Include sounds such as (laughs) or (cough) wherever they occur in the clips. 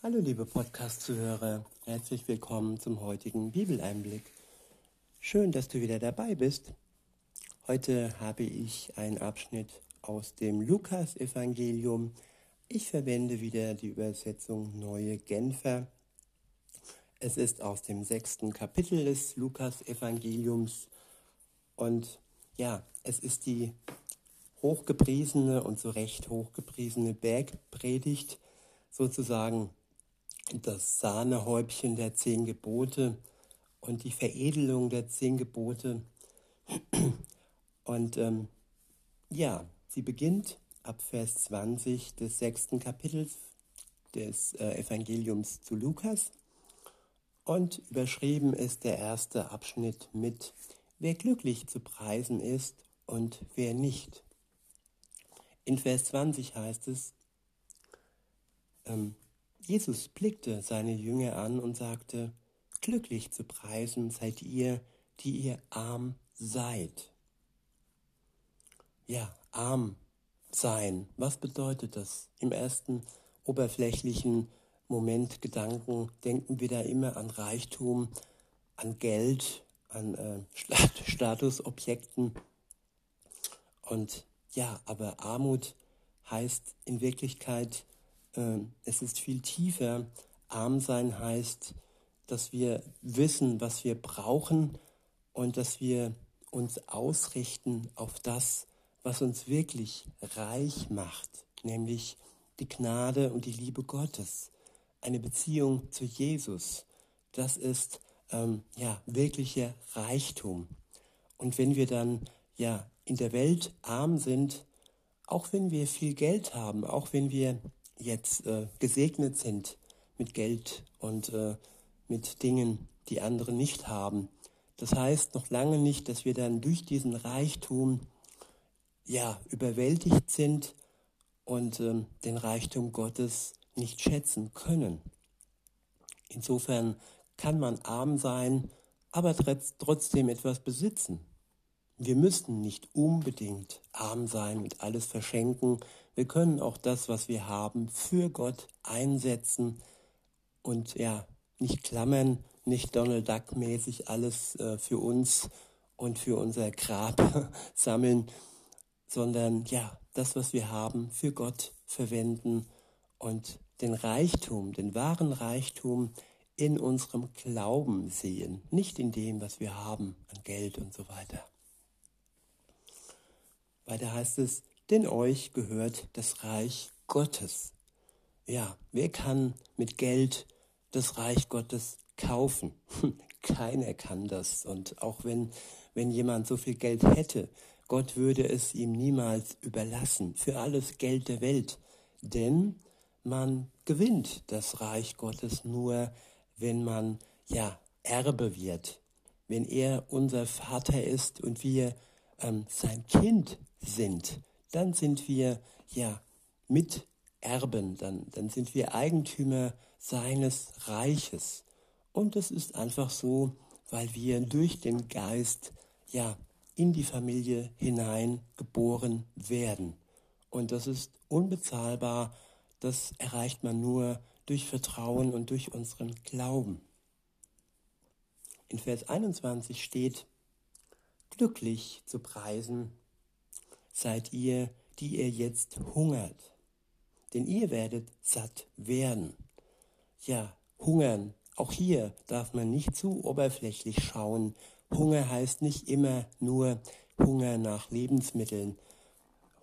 Hallo liebe Podcast-Zuhörer, herzlich willkommen zum heutigen Bibeleinblick. Schön, dass du wieder dabei bist. Heute habe ich einen Abschnitt aus dem Lukas-Evangelium. Ich verwende wieder die Übersetzung Neue Genfer. Es ist aus dem sechsten Kapitel des Lukas-Evangeliums und ja, es ist die hochgepriesene und zu Recht hochgepriesene Bergpredigt, sozusagen das Sahnehäubchen der zehn Gebote und die Veredelung der zehn Gebote. Und ähm, ja, sie beginnt ab Vers 20 des sechsten Kapitels des äh, Evangeliums zu Lukas. Und überschrieben ist der erste Abschnitt mit, wer glücklich zu preisen ist und wer nicht. In Vers 20 heißt es, ähm, Jesus blickte seine Jünger an und sagte, Glücklich zu preisen seid ihr, die ihr arm seid. Ja, arm sein, was bedeutet das? Im ersten oberflächlichen Moment Gedanken denken wir da immer an Reichtum, an Geld, an äh, Statusobjekten. Und ja, aber Armut heißt in Wirklichkeit es ist viel tiefer. Arm sein heißt, dass wir wissen, was wir brauchen und dass wir uns ausrichten auf das, was uns wirklich reich macht, nämlich die Gnade und die Liebe Gottes, eine Beziehung zu Jesus. Das ist ähm, ja wirklicher Reichtum. Und wenn wir dann ja in der Welt arm sind, auch wenn wir viel Geld haben, auch wenn wir jetzt äh, gesegnet sind mit Geld und äh, mit Dingen, die andere nicht haben. Das heißt noch lange nicht, dass wir dann durch diesen Reichtum ja überwältigt sind und äh, den Reichtum Gottes nicht schätzen können. Insofern kann man arm sein, aber trotzdem etwas besitzen. Wir müssen nicht unbedingt arm sein und alles verschenken. Wir können auch das, was wir haben, für Gott einsetzen und ja, nicht klammern, nicht Donald Duck mäßig alles äh, für uns und für unser Grab (laughs) sammeln, sondern ja, das, was wir haben, für Gott verwenden und den Reichtum, den wahren Reichtum in unserem Glauben sehen, nicht in dem, was wir haben an Geld und so weiter. Weiter heißt es, denn euch gehört das Reich Gottes. Ja, wer kann mit Geld das Reich Gottes kaufen? (laughs) Keiner kann das. Und auch wenn, wenn jemand so viel Geld hätte, Gott würde es ihm niemals überlassen für alles Geld der Welt. Denn man gewinnt das Reich Gottes nur, wenn man ja Erbe wird, wenn er unser Vater ist und wir ähm, sein Kind sind, dann sind wir ja Miterben, dann, dann sind wir Eigentümer seines Reiches. Und es ist einfach so, weil wir durch den Geist ja in die Familie hinein geboren werden. Und das ist unbezahlbar, das erreicht man nur durch Vertrauen und durch unseren Glauben. In Vers 21 steht, glücklich zu preisen seid ihr, die ihr jetzt hungert. Denn ihr werdet satt werden. Ja, hungern. Auch hier darf man nicht zu oberflächlich schauen. Hunger heißt nicht immer nur Hunger nach Lebensmitteln,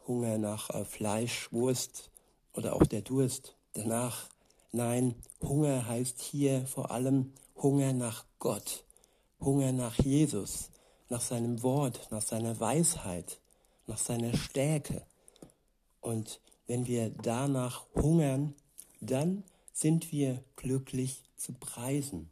Hunger nach äh, Fleisch, Wurst oder auch der Durst danach. Nein, Hunger heißt hier vor allem Hunger nach Gott, Hunger nach Jesus, nach seinem Wort, nach seiner Weisheit, nach seiner Stärke. Und wenn wir danach hungern, dann sind wir glücklich zu preisen.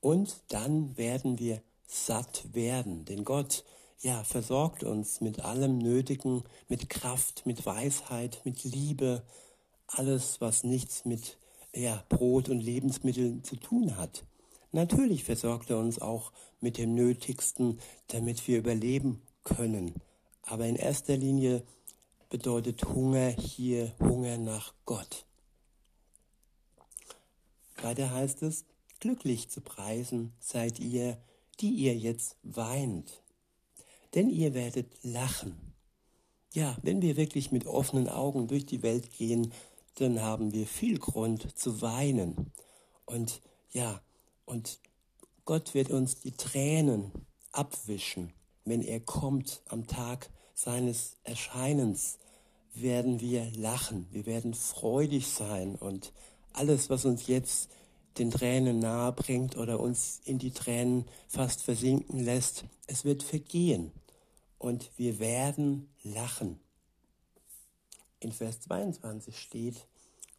Und dann werden wir satt werden, denn Gott, ja, versorgt uns mit allem Nötigen, mit Kraft, mit Weisheit, mit Liebe, alles, was nichts mit ja, Brot und Lebensmitteln zu tun hat. Natürlich versorgt er uns auch mit dem Nötigsten, damit wir überleben können. Aber in erster Linie bedeutet Hunger hier Hunger nach Gott. Weiter heißt es, glücklich zu preisen seid ihr, die ihr jetzt weint. Denn ihr werdet lachen. Ja, wenn wir wirklich mit offenen Augen durch die Welt gehen, dann haben wir viel Grund zu weinen. Und ja, und Gott wird uns die Tränen abwischen, wenn er kommt am Tag seines Erscheinens, werden wir lachen, wir werden freudig sein. Und alles, was uns jetzt den Tränen nahe bringt oder uns in die Tränen fast versinken lässt, es wird vergehen. Und wir werden lachen. In Vers 22 steht,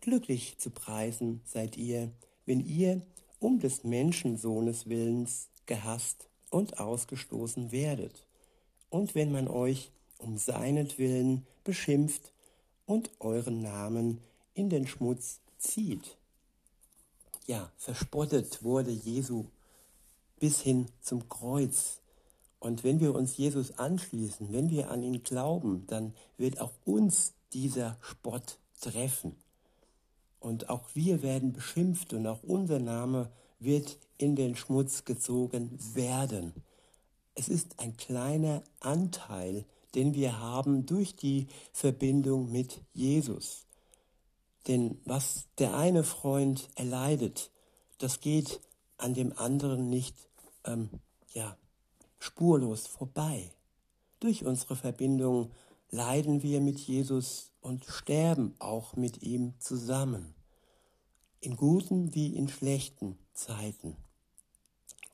glücklich zu preisen seid ihr, wenn ihr um des Menschensohnes willens gehasst und ausgestoßen werdet, und wenn man euch um seinetwillen beschimpft und euren Namen in den Schmutz zieht. Ja, verspottet wurde Jesu bis hin zum Kreuz. Und wenn wir uns Jesus anschließen, wenn wir an ihn glauben, dann wird auch uns dieser Spott treffen. Und auch wir werden beschimpft und auch unser Name wird in den Schmutz gezogen werden. Es ist ein kleiner Anteil, den wir haben durch die Verbindung mit Jesus. Denn was der eine Freund erleidet, das geht an dem anderen nicht ähm, ja, spurlos vorbei. Durch unsere Verbindung leiden wir mit Jesus und sterben auch mit ihm zusammen, in guten wie in schlechten Zeiten.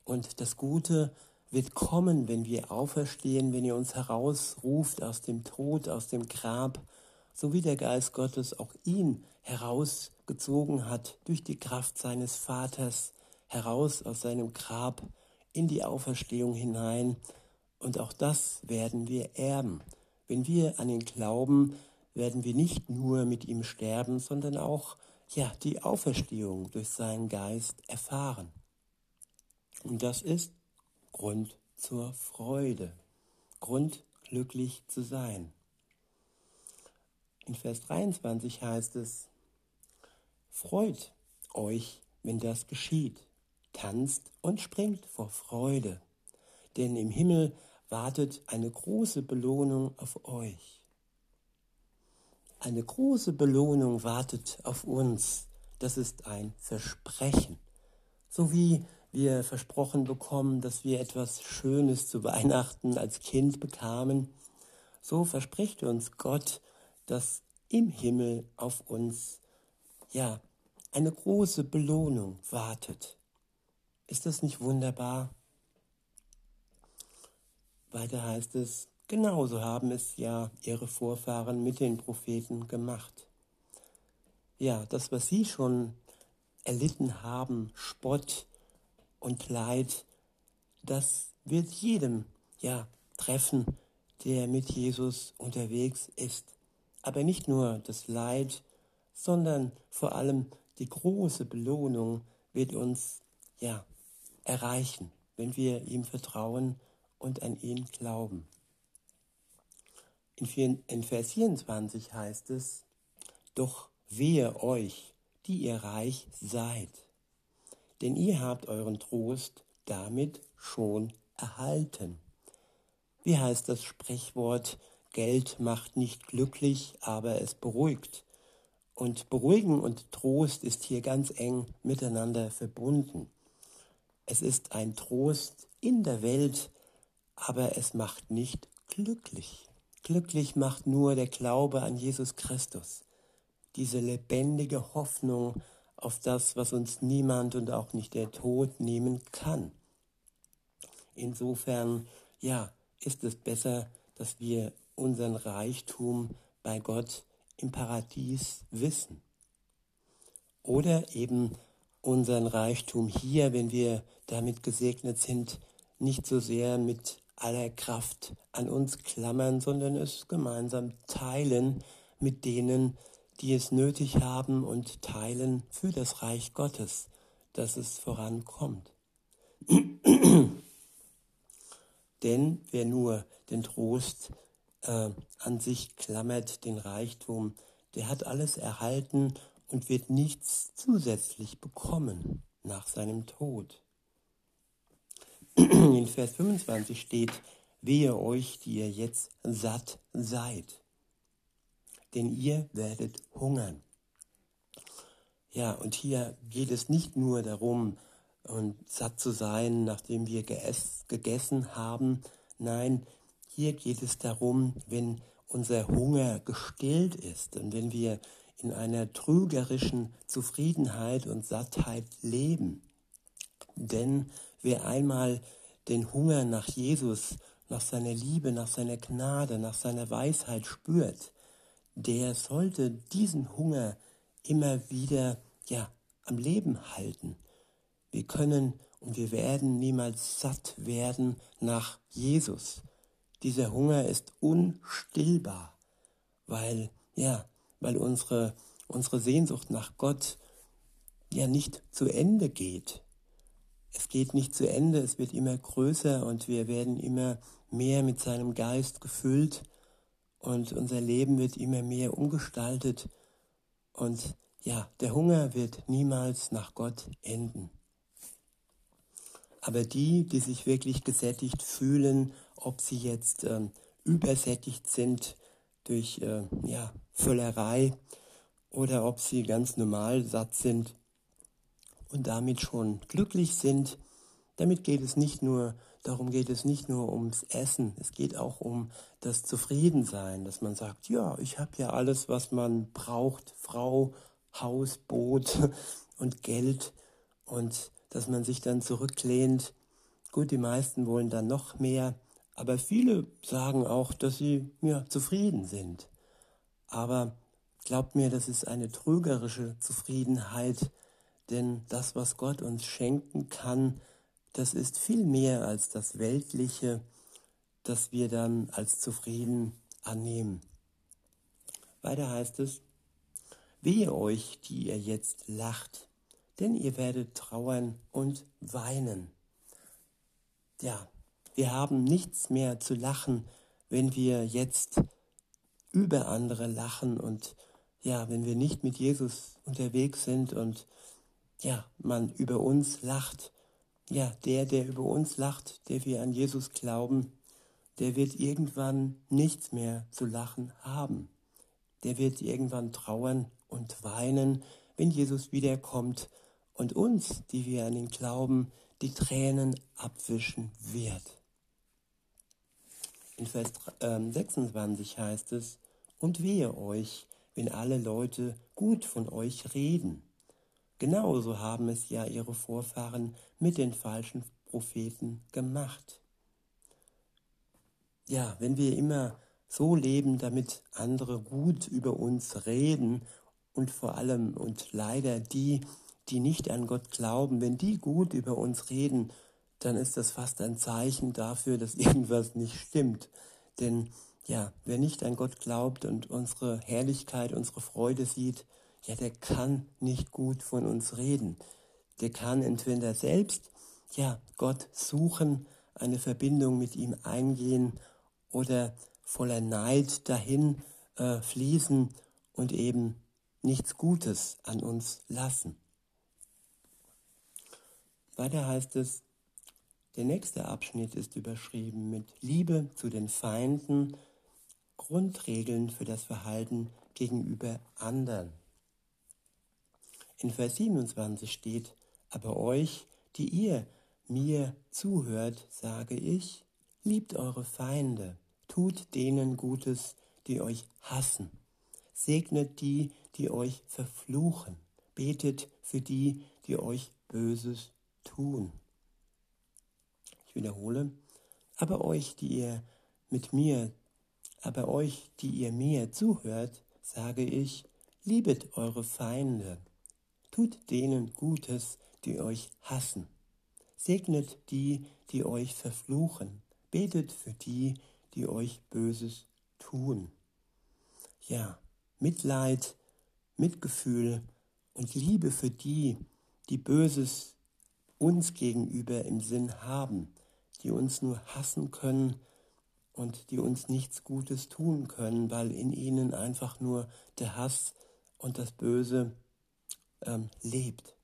Und das Gute wird kommen, wenn wir auferstehen, wenn ihr uns herausruft aus dem Tod, aus dem Grab, so wie der Geist Gottes auch ihn herausgezogen hat durch die Kraft seines Vaters, heraus aus seinem Grab in die Auferstehung hinein. Und auch das werden wir erben. Wenn wir an ihn glauben, werden wir nicht nur mit ihm sterben, sondern auch ja, die Auferstehung durch seinen Geist erfahren. Und das ist Grund zur Freude, Grund glücklich zu sein. In Vers 23 heißt es, Freut euch, wenn das geschieht, tanzt und springt vor Freude, denn im Himmel wartet eine große Belohnung auf euch. Eine große Belohnung wartet auf uns. Das ist ein Versprechen. So wie wir versprochen bekommen, dass wir etwas Schönes zu Weihnachten als Kind bekamen, so verspricht uns Gott, dass im Himmel auf uns, ja, eine große Belohnung wartet. Ist das nicht wunderbar? Weiter heißt es, genauso haben es ja ihre Vorfahren mit den Propheten gemacht. Ja, das, was sie schon erlitten haben, Spott, und Leid, das wird jedem ja treffen, der mit Jesus unterwegs ist. Aber nicht nur das Leid, sondern vor allem die große Belohnung wird uns ja erreichen, wenn wir ihm vertrauen und an ihn glauben. In Vers 24 heißt es, doch wehe euch, die ihr reich seid denn ihr habt euren Trost damit schon erhalten. Wie heißt das Sprichwort, Geld macht nicht glücklich, aber es beruhigt. Und Beruhigen und Trost ist hier ganz eng miteinander verbunden. Es ist ein Trost in der Welt, aber es macht nicht glücklich. Glücklich macht nur der Glaube an Jesus Christus. Diese lebendige Hoffnung auf das, was uns niemand und auch nicht der Tod nehmen kann. Insofern, ja, ist es besser, dass wir unseren Reichtum bei Gott im Paradies wissen. Oder eben unseren Reichtum hier, wenn wir damit gesegnet sind, nicht so sehr mit aller Kraft an uns klammern, sondern es gemeinsam teilen mit denen, die es nötig haben und teilen für das Reich Gottes, dass es vorankommt. (clears throat) Denn wer nur den Trost äh, an sich klammert, den Reichtum, der hat alles erhalten und wird nichts zusätzlich bekommen nach seinem Tod. In Vers 25 steht, wehe euch, die ihr jetzt satt seid, denn ihr werdet hungern. Ja, und hier geht es nicht nur darum, und satt zu sein, nachdem wir gegessen haben. Nein, hier geht es darum, wenn unser Hunger gestillt ist und wenn wir in einer trügerischen Zufriedenheit und Sattheit leben. Denn wer einmal den Hunger nach Jesus, nach seiner Liebe, nach seiner Gnade, nach seiner Weisheit spürt, der sollte diesen Hunger immer wieder ja, am Leben halten. Wir können und wir werden niemals satt werden nach Jesus. Dieser Hunger ist unstillbar, weil, ja, weil unsere, unsere Sehnsucht nach Gott ja nicht zu Ende geht. Es geht nicht zu Ende, es wird immer größer und wir werden immer mehr mit seinem Geist gefüllt und unser Leben wird immer mehr umgestaltet und ja, der Hunger wird niemals nach Gott enden. Aber die, die sich wirklich gesättigt fühlen, ob sie jetzt ähm, übersättigt sind durch äh, ja, Völlerei oder ob sie ganz normal satt sind und damit schon glücklich sind, damit geht es nicht nur, darum geht es nicht nur ums Essen, es geht auch um das Zufriedensein, dass man sagt, ja, ich habe ja alles, was man braucht, Frau, Haus, Boot (laughs) und Geld. Und dass man sich dann zurücklehnt. Gut, die meisten wollen dann noch mehr, aber viele sagen auch, dass sie ja, zufrieden sind. Aber glaubt mir, das ist eine trügerische Zufriedenheit, denn das, was Gott uns schenken kann, das ist viel mehr als das Weltliche, das wir dann als zufrieden annehmen. Weiter heißt es, wehe euch, die ihr jetzt lacht, denn ihr werdet trauern und weinen. Ja, wir haben nichts mehr zu lachen, wenn wir jetzt über andere lachen und ja, wenn wir nicht mit Jesus unterwegs sind und ja, man über uns lacht. Ja, der, der über uns lacht, der wir an Jesus glauben, der wird irgendwann nichts mehr zu lachen haben. Der wird irgendwann trauern und weinen, wenn Jesus wiederkommt und uns, die wir an ihn glauben, die Tränen abwischen wird. In Vers 26 ähm, heißt es, und wehe euch, wenn alle Leute gut von euch reden. Genauso haben es ja ihre Vorfahren mit den falschen Propheten gemacht. Ja, wenn wir immer so leben, damit andere gut über uns reden und vor allem und leider die, die nicht an Gott glauben, wenn die gut über uns reden, dann ist das fast ein Zeichen dafür, dass (laughs) irgendwas nicht stimmt. Denn ja, wer nicht an Gott glaubt und unsere Herrlichkeit, unsere Freude sieht, ja, der kann nicht gut von uns reden. Der kann entweder selbst, ja, Gott suchen, eine Verbindung mit ihm eingehen oder voller Neid dahin äh, fließen und eben nichts Gutes an uns lassen. Weiter heißt es, der nächste Abschnitt ist überschrieben mit Liebe zu den Feinden, Grundregeln für das Verhalten gegenüber anderen. In Vers 27 steht, aber euch, die ihr mir zuhört, sage ich, liebt eure Feinde, tut denen Gutes, die euch hassen, segnet die, die euch verfluchen, betet für die, die euch Böses tun. Ich wiederhole, aber euch, die ihr mit mir, aber euch, die ihr mir zuhört, sage ich, liebet eure Feinde, tut denen Gutes, die euch hassen, segnet die, die euch verfluchen, betet für die, die euch Böses tun. Ja, Mitleid, Mitgefühl und Liebe für die, die Böses uns gegenüber im Sinn haben, die uns nur hassen können und die uns nichts Gutes tun können, weil in ihnen einfach nur der Hass und das Böse ähm, lebt.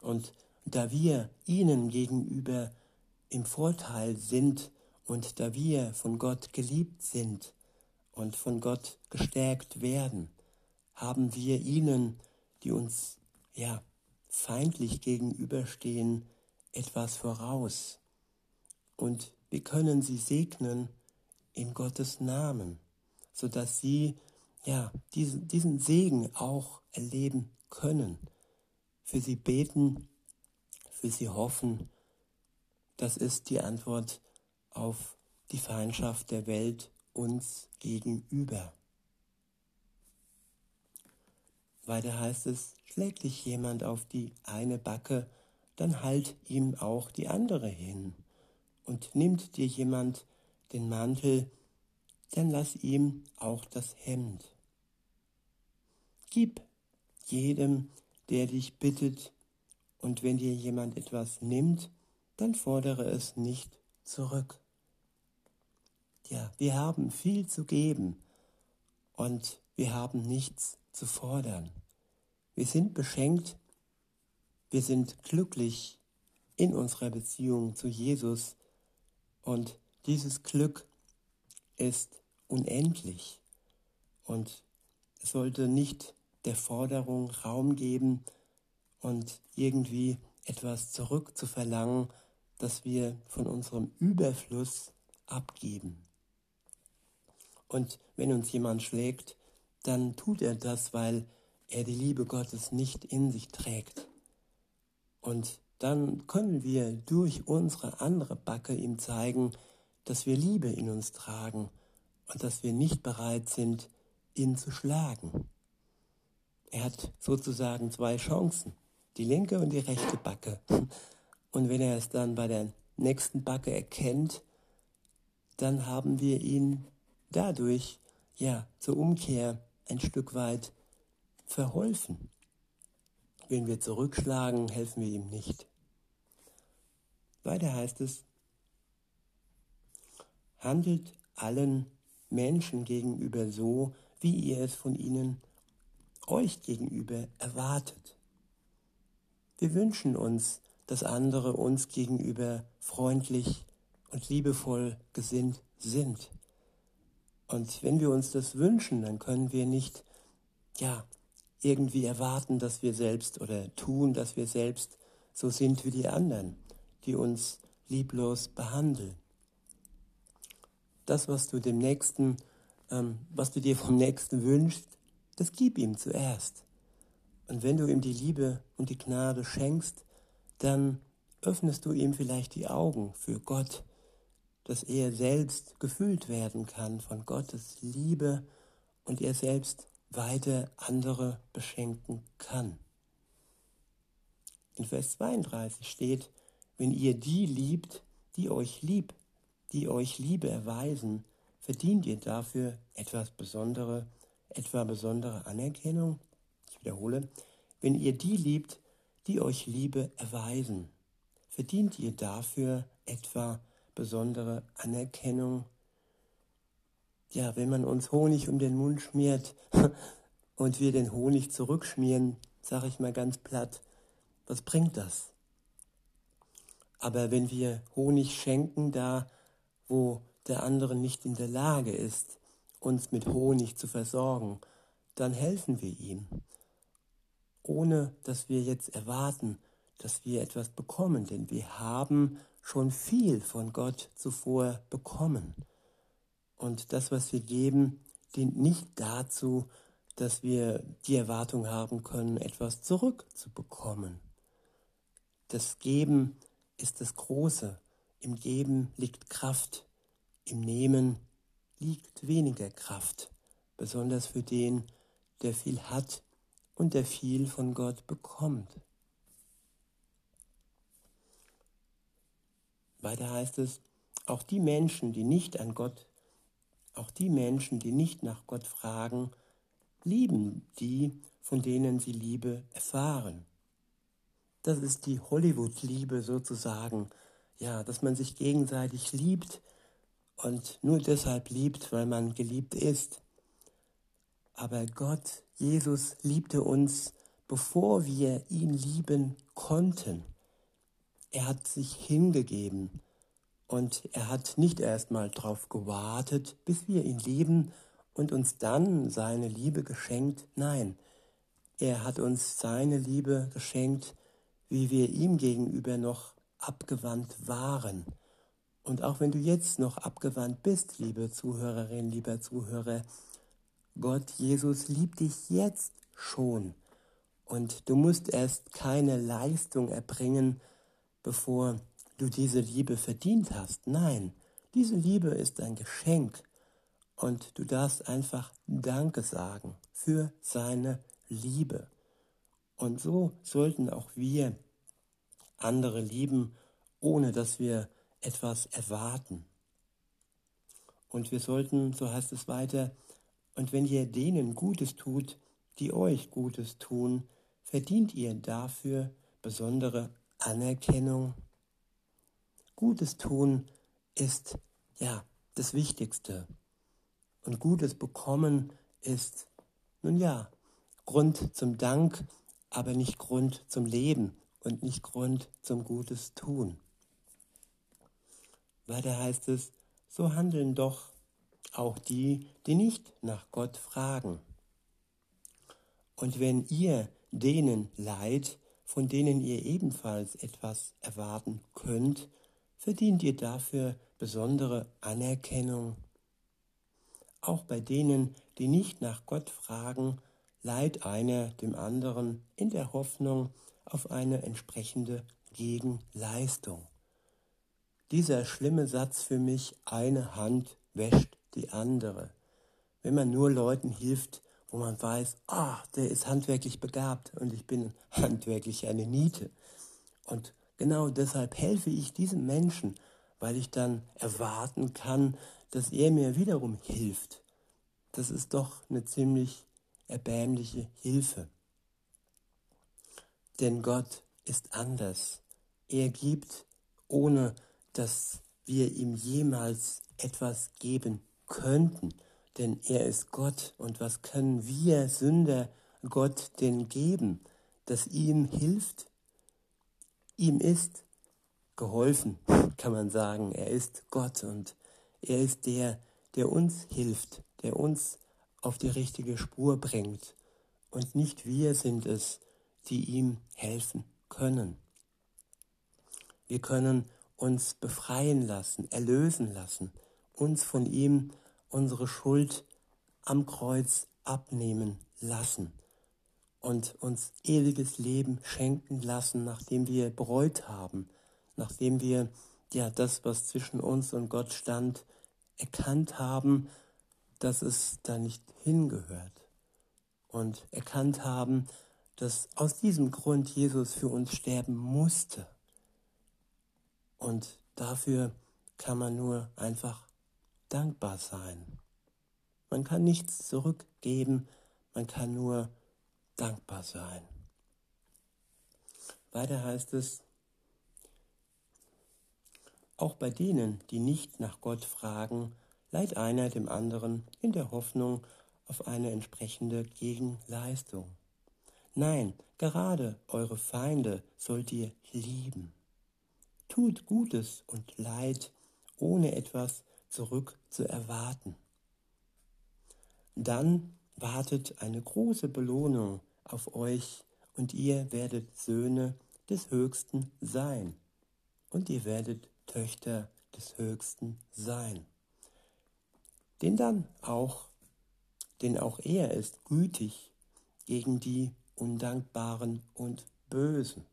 Und da wir ihnen gegenüber im Vorteil sind und da wir von Gott geliebt sind und von Gott gestärkt werden, haben wir ihnen, die uns ja feindlich gegenüberstehen, etwas voraus. Und wir können sie segnen in Gottes Namen, sodass sie ja diesen, diesen Segen auch erleben können. Für sie beten, für sie hoffen. Das ist die Antwort auf die Feindschaft der Welt uns gegenüber. Weiter heißt es, schlägt dich jemand auf die eine Backe, dann halt ihm auch die andere hin. Und nimmt dir jemand den Mantel, dann lass ihm auch das Hemd. Gib jedem, der dich bittet, und wenn dir jemand etwas nimmt, dann fordere es nicht zurück. Ja, wir haben viel zu geben und wir haben nichts zu fordern. Wir sind beschenkt, wir sind glücklich in unserer Beziehung zu Jesus und dieses Glück ist unendlich und es sollte nicht der Forderung Raum geben und irgendwie etwas zurückzuverlangen, das wir von unserem Überfluss abgeben. Und wenn uns jemand schlägt, dann tut er das, weil er die Liebe Gottes nicht in sich trägt. Und dann können wir durch unsere andere Backe ihm zeigen, dass wir Liebe in uns tragen und dass wir nicht bereit sind, ihn zu schlagen. Er hat sozusagen zwei Chancen, die linke und die rechte Backe. Und wenn er es dann bei der nächsten Backe erkennt, dann haben wir ihn dadurch ja zur Umkehr ein Stück weit verholfen. Wenn wir zurückschlagen, helfen wir ihm nicht. Weiter heißt es, handelt allen Menschen gegenüber so, wie ihr es von ihnen euch gegenüber erwartet. Wir wünschen uns, dass andere uns gegenüber freundlich und liebevoll gesinnt sind. Und wenn wir uns das wünschen, dann können wir nicht, ja, irgendwie erwarten, dass wir selbst oder tun, dass wir selbst so sind wie die anderen, die uns lieblos behandeln. Das, was du dem Nächsten, ähm, was du dir vom Nächsten wünschst, das gib ihm zuerst. Und wenn du ihm die Liebe und die Gnade schenkst, dann öffnest du ihm vielleicht die Augen für Gott, dass er selbst gefüllt werden kann von Gottes Liebe und er selbst weiter andere beschenken kann. In Vers 32 steht, wenn ihr die liebt, die euch lieb, die euch Liebe erweisen, verdient ihr dafür etwas Besondere, etwa besondere Anerkennung? Ich wiederhole, wenn ihr die liebt, die euch Liebe erweisen, verdient ihr dafür etwa besondere Anerkennung. Ja, wenn man uns Honig um den Mund schmiert (laughs) und wir den Honig zurückschmieren, sage ich mal ganz platt, was bringt das? Aber wenn wir Honig schenken da, wo der andere nicht in der Lage ist, uns mit Honig zu versorgen, dann helfen wir ihm, ohne dass wir jetzt erwarten, dass wir etwas bekommen, denn wir haben schon viel von Gott zuvor bekommen. Und das, was wir geben, dient nicht dazu, dass wir die Erwartung haben können, etwas zurückzubekommen. Das Geben ist das Große. Im Geben liegt Kraft. Im Nehmen liegt weniger Kraft, besonders für den, der viel hat und der viel von Gott bekommt. Weiter heißt es, auch die Menschen, die nicht an Gott, auch die Menschen, die nicht nach Gott fragen, lieben die, von denen sie Liebe erfahren. Das ist die Hollywood-Liebe sozusagen, ja, dass man sich gegenseitig liebt und nur deshalb liebt, weil man geliebt ist. Aber Gott, Jesus liebte uns, bevor wir ihn lieben konnten. Er hat sich hingegeben und er hat nicht erstmal darauf gewartet, bis wir ihn lieben und uns dann seine Liebe geschenkt. Nein, er hat uns seine Liebe geschenkt, wie wir ihm gegenüber noch abgewandt waren. Und auch wenn du jetzt noch abgewandt bist, liebe Zuhörerin, lieber Zuhörer, Gott Jesus liebt dich jetzt schon. Und du musst erst keine Leistung erbringen, bevor du diese Liebe verdient hast. Nein, diese Liebe ist ein Geschenk. Und du darfst einfach Danke sagen für seine Liebe. Und so sollten auch wir andere lieben, ohne dass wir etwas erwarten. Und wir sollten, so heißt es weiter, und wenn ihr denen Gutes tut, die euch Gutes tun, verdient ihr dafür besondere Anerkennung. Gutes tun ist ja das Wichtigste. Und Gutes bekommen ist, nun ja, Grund zum Dank, aber nicht Grund zum Leben und nicht Grund zum Gutes tun. Weiter heißt es, so handeln doch auch die, die nicht nach Gott fragen. Und wenn ihr denen leid, von denen ihr ebenfalls etwas erwarten könnt, verdient ihr dafür besondere Anerkennung. Auch bei denen, die nicht nach Gott fragen, leiht einer dem anderen in der Hoffnung auf eine entsprechende Gegenleistung. Dieser schlimme Satz für mich, eine Hand wäscht die andere. Wenn man nur Leuten hilft, wo man weiß, ah, der ist handwerklich begabt und ich bin (laughs) handwerklich eine Niete. Und genau deshalb helfe ich diesem Menschen, weil ich dann erwarten kann, dass er mir wiederum hilft. Das ist doch eine ziemlich erbärmliche Hilfe. Denn Gott ist anders. Er gibt, ohne dass wir ihm jemals etwas geben könnten, denn er ist Gott und was können wir Sünder Gott denn geben, das ihm hilft? Ihm ist geholfen, (laughs) kann man sagen. Er ist Gott und er ist der, der uns hilft, der uns auf die richtige Spur bringt. Und nicht wir sind es, die ihm helfen können. Wir können uns befreien lassen, erlösen lassen, uns von ihm unsere Schuld am Kreuz abnehmen lassen und uns ewiges Leben schenken lassen, nachdem wir bereut haben, nachdem wir ja das, was zwischen uns und Gott stand, erkannt haben, dass es da nicht hingehört und erkannt haben, dass aus diesem Grund Jesus für uns sterben musste. Und dafür kann man nur einfach dankbar sein. Man kann nichts zurückgeben, man kann nur dankbar sein. Weiter heißt es, auch bei denen, die nicht nach Gott fragen, leiht einer dem anderen in der Hoffnung auf eine entsprechende Gegenleistung. Nein, gerade eure Feinde sollt ihr lieben. Tut Gutes und Leid, ohne etwas zurück zu erwarten. Dann wartet eine große Belohnung auf euch und ihr werdet Söhne des Höchsten sein und ihr werdet Töchter des Höchsten sein. Denn dann auch, denn auch er ist gütig gegen die Undankbaren und Bösen.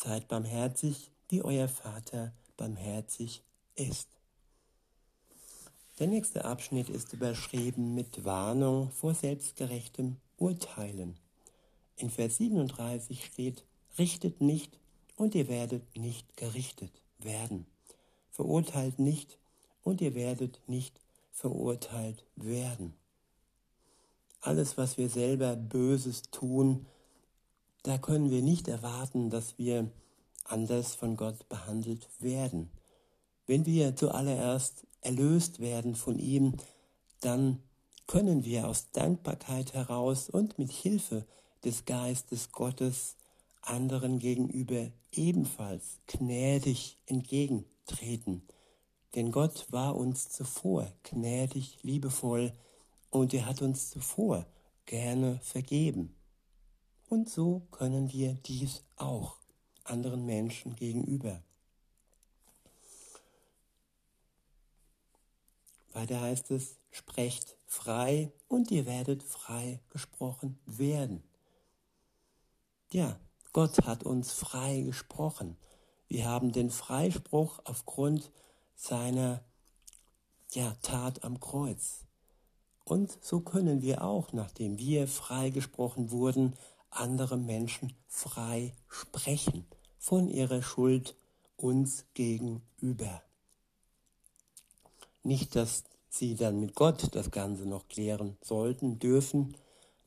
Seid barmherzig, wie euer Vater barmherzig ist. Der nächste Abschnitt ist überschrieben mit Warnung vor selbstgerechtem Urteilen. In Vers 37 steht, richtet nicht und ihr werdet nicht gerichtet werden. Verurteilt nicht und ihr werdet nicht verurteilt werden. Alles, was wir selber Böses tun, da können wir nicht erwarten, dass wir anders von Gott behandelt werden. Wenn wir zuallererst erlöst werden von ihm, dann können wir aus Dankbarkeit heraus und mit Hilfe des Geistes Gottes anderen gegenüber ebenfalls gnädig entgegentreten. Denn Gott war uns zuvor gnädig, liebevoll und er hat uns zuvor gerne vergeben. Und so können wir dies auch anderen Menschen gegenüber. Weiter heißt es, sprecht frei und ihr werdet frei gesprochen werden. Ja, Gott hat uns frei gesprochen. Wir haben den Freispruch aufgrund seiner ja, Tat am Kreuz. Und so können wir auch, nachdem wir freigesprochen wurden, andere Menschen frei sprechen von ihrer Schuld uns gegenüber. Nicht, dass sie dann mit Gott das Ganze noch klären sollten, dürfen.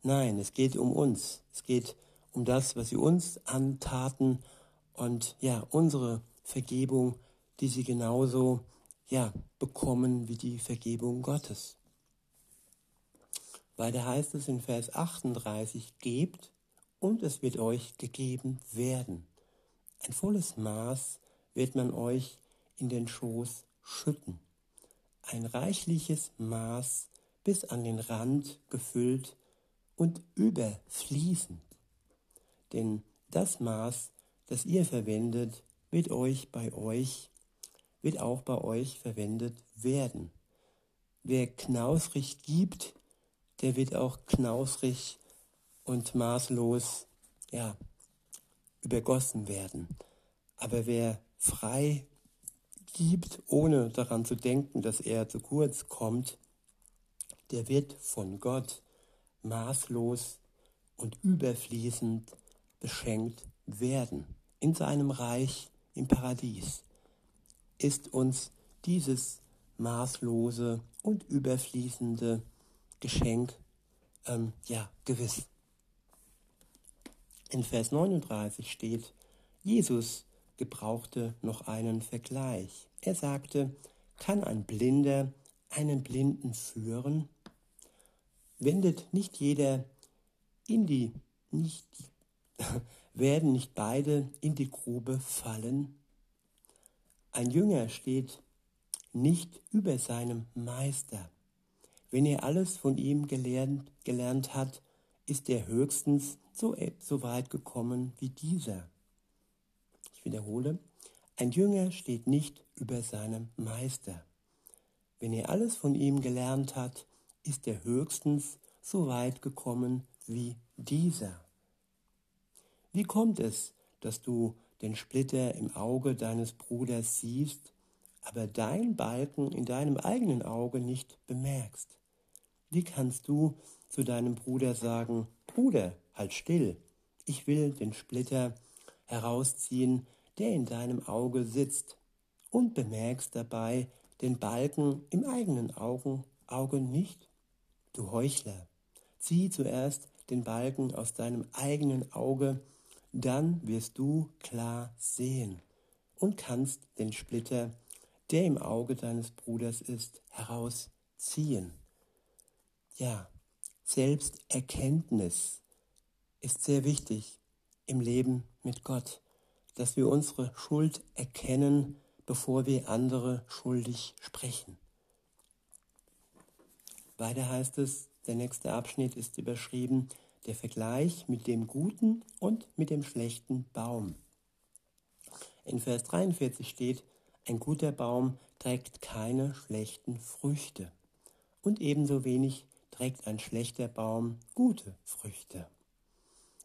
Nein, es geht um uns. Es geht um das, was sie uns antaten und ja, unsere Vergebung, die sie genauso ja, bekommen wie die Vergebung Gottes. Weiter heißt es in Vers 38, gebt und es wird euch gegeben werden. Ein volles Maß wird man euch in den Schoß schütten. Ein reichliches Maß bis an den Rand gefüllt und überfließend. Denn das Maß, das ihr verwendet, wird euch bei euch, wird auch bei euch verwendet werden. Wer knausrig gibt, der wird auch knausrig und maßlos, ja, übergossen werden. Aber wer frei gibt, ohne daran zu denken, dass er zu kurz kommt, der wird von Gott maßlos und überfließend beschenkt werden. In seinem Reich im Paradies ist uns dieses maßlose und überfließende Geschenk ähm, ja gewiss. In Vers 39 steht, Jesus gebrauchte noch einen Vergleich. Er sagte, kann ein Blinder einen Blinden führen? Wendet nicht jeder in die, nicht (laughs) werden nicht beide in die Grube fallen? Ein Jünger steht nicht über seinem Meister. Wenn er alles von ihm gelernt, gelernt hat, ist er höchstens so, so weit gekommen wie dieser. Ich wiederhole, ein Jünger steht nicht über seinem Meister. Wenn er alles von ihm gelernt hat, ist er höchstens so weit gekommen wie dieser. Wie kommt es, dass du den Splitter im Auge deines Bruders siehst, aber dein Balken in deinem eigenen Auge nicht bemerkst? Wie kannst du zu deinem Bruder sagen, Bruder, halt still, ich will den Splitter herausziehen, der in deinem Auge sitzt, und bemerkst dabei den Balken im eigenen Augen, Auge nicht? Du Heuchler, zieh zuerst den Balken aus deinem eigenen Auge, dann wirst du klar sehen und kannst den Splitter, der im Auge deines Bruders ist, herausziehen. Ja, Selbsterkenntnis ist sehr wichtig im Leben mit Gott, dass wir unsere Schuld erkennen, bevor wir andere schuldig sprechen. Weiter heißt es, der nächste Abschnitt ist überschrieben, der Vergleich mit dem guten und mit dem schlechten Baum. In Vers 43 steht, ein guter Baum trägt keine schlechten Früchte und ebenso wenig trägt ein schlechter Baum gute Früchte.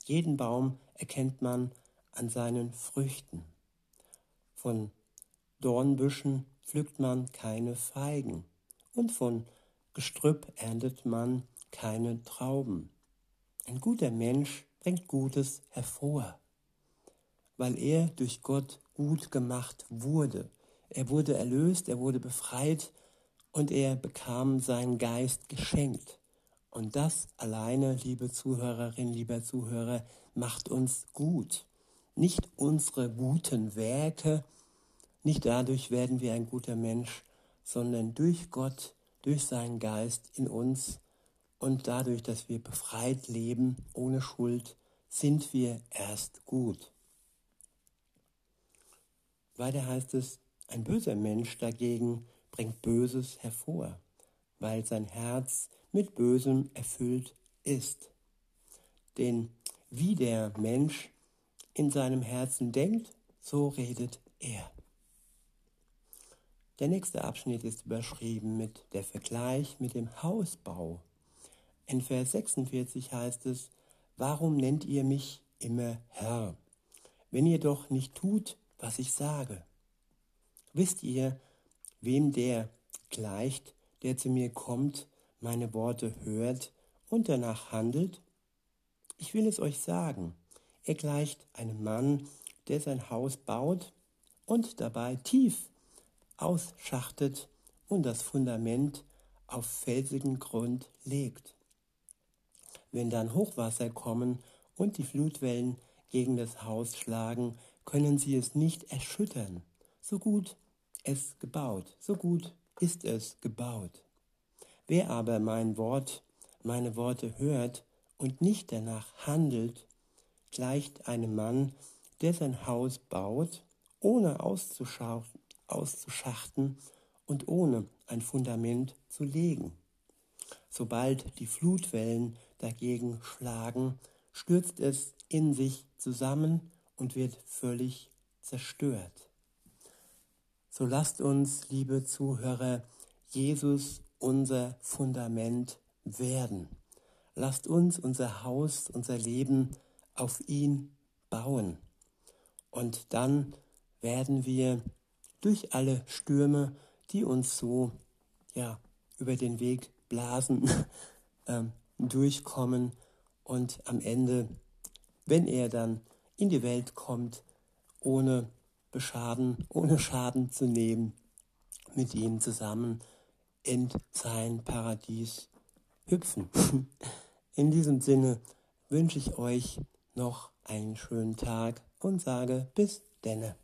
Jeden Baum erkennt man an seinen Früchten. Von Dornbüschen pflückt man keine Feigen und von Gestrüpp erntet man keine Trauben. Ein guter Mensch bringt Gutes hervor, weil er durch Gott gut gemacht wurde. Er wurde erlöst, er wurde befreit und er bekam seinen Geist geschenkt. Und das alleine, liebe Zuhörerin, lieber Zuhörer, macht uns gut. Nicht unsere guten Werke, nicht dadurch werden wir ein guter Mensch, sondern durch Gott, durch seinen Geist in uns Und dadurch, dass wir befreit leben, ohne Schuld, sind wir erst gut. Weiter heißt es, ein böser Mensch dagegen bringt Böses hervor, weil sein Herz mit Bösem erfüllt ist. Denn wie der Mensch in seinem Herzen denkt, so redet er. Der nächste Abschnitt ist überschrieben mit der Vergleich mit dem Hausbau. In Vers 46 heißt es, Warum nennt ihr mich immer Herr, wenn ihr doch nicht tut, was ich sage? Wisst ihr, wem der gleicht, der zu mir kommt, meine Worte hört und danach handelt? Ich will es euch sagen, er gleicht einem Mann, der sein Haus baut und dabei tief ausschachtet und das Fundament auf felsigen Grund legt. Wenn dann Hochwasser kommen und die Flutwellen gegen das Haus schlagen, können sie es nicht erschüttern. So gut es gebaut, so gut ist es gebaut. Wer aber mein Wort, meine Worte hört und nicht danach handelt, gleicht einem Mann, der sein Haus baut, ohne auszuschachten und ohne ein Fundament zu legen. Sobald die Flutwellen dagegen schlagen, stürzt es in sich zusammen und wird völlig zerstört. So lasst uns, liebe Zuhörer, Jesus unser Fundament werden. Lasst uns unser Haus, unser Leben auf ihn bauen. Und dann werden wir durch alle Stürme, die uns so ja, über den Weg blasen, (laughs) ähm, durchkommen und am Ende, wenn er dann in die Welt kommt, ohne Beschaden, ohne Schaden zu nehmen, mit ihm zusammen in sein Paradies hüpfen. (laughs) In diesem Sinne wünsche ich euch noch einen schönen Tag und sage bis denne.